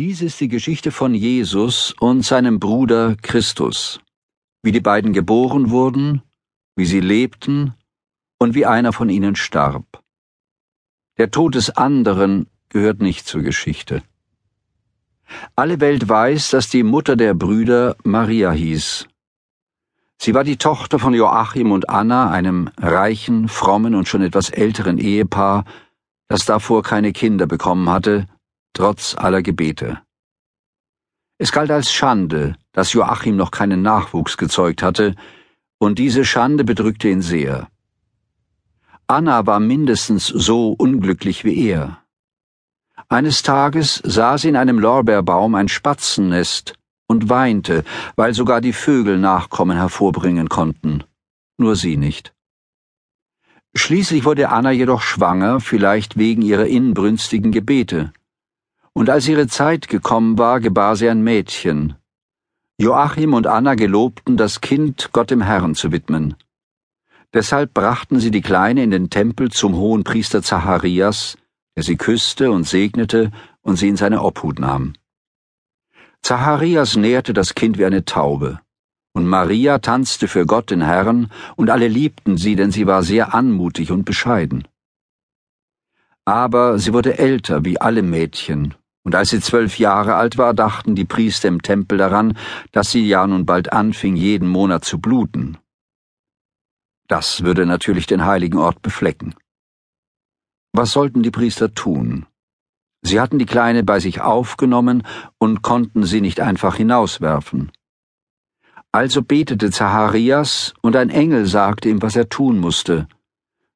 Dies ist die Geschichte von Jesus und seinem Bruder Christus, wie die beiden geboren wurden, wie sie lebten und wie einer von ihnen starb. Der Tod des anderen gehört nicht zur Geschichte. Alle Welt weiß, dass die Mutter der Brüder Maria hieß. Sie war die Tochter von Joachim und Anna, einem reichen, frommen und schon etwas älteren Ehepaar, das davor keine Kinder bekommen hatte trotz aller Gebete. Es galt als Schande, dass Joachim noch keinen Nachwuchs gezeugt hatte, und diese Schande bedrückte ihn sehr. Anna war mindestens so unglücklich wie er. Eines Tages sah sie in einem Lorbeerbaum ein Spatzennest und weinte, weil sogar die Vögel Nachkommen hervorbringen konnten, nur sie nicht. Schließlich wurde Anna jedoch schwanger, vielleicht wegen ihrer inbrünstigen Gebete und als ihre Zeit gekommen war, gebar sie ein Mädchen. Joachim und Anna gelobten, das Kind Gott dem Herrn zu widmen. Deshalb brachten sie die Kleine in den Tempel zum hohen Priester Zacharias, der sie küsste und segnete und sie in seine Obhut nahm. Zacharias nährte das Kind wie eine Taube, und Maria tanzte für Gott den Herrn, und alle liebten sie, denn sie war sehr anmutig und bescheiden. Aber sie wurde älter wie alle Mädchen und als sie zwölf Jahre alt war, dachten die Priester im Tempel daran, dass sie ja nun bald anfing, jeden Monat zu bluten. Das würde natürlich den heiligen Ort beflecken. Was sollten die Priester tun? Sie hatten die Kleine bei sich aufgenommen und konnten sie nicht einfach hinauswerfen. Also betete Zacharias, und ein Engel sagte ihm, was er tun musste.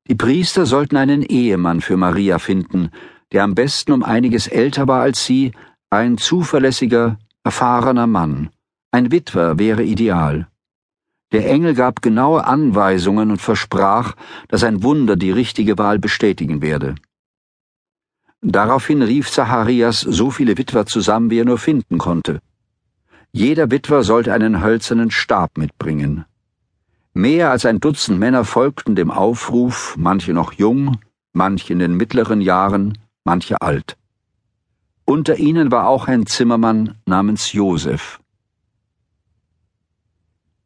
Die Priester sollten einen Ehemann für Maria finden, der am besten um einiges älter war als sie, ein zuverlässiger, erfahrener Mann. Ein Witwer wäre ideal. Der Engel gab genaue Anweisungen und versprach, dass ein Wunder die richtige Wahl bestätigen werde. Daraufhin rief Zacharias so viele Witwer zusammen, wie er nur finden konnte. Jeder Witwer sollte einen hölzernen Stab mitbringen. Mehr als ein Dutzend Männer folgten dem Aufruf, manche noch jung, manche in den mittleren Jahren, manche alt. Unter ihnen war auch ein Zimmermann namens Josef.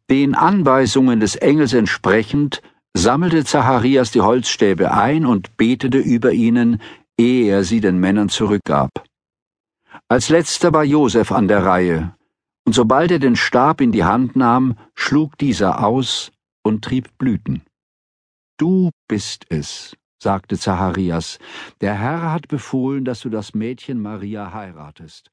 Den Anweisungen des Engels entsprechend sammelte Zacharias die Holzstäbe ein und betete über ihnen, ehe er sie den Männern zurückgab. Als letzter war Josef an der Reihe, und sobald er den Stab in die Hand nahm, schlug dieser aus und trieb Blüten. Du bist es, sagte Zacharias, der Herr hat befohlen, dass du das Mädchen Maria heiratest.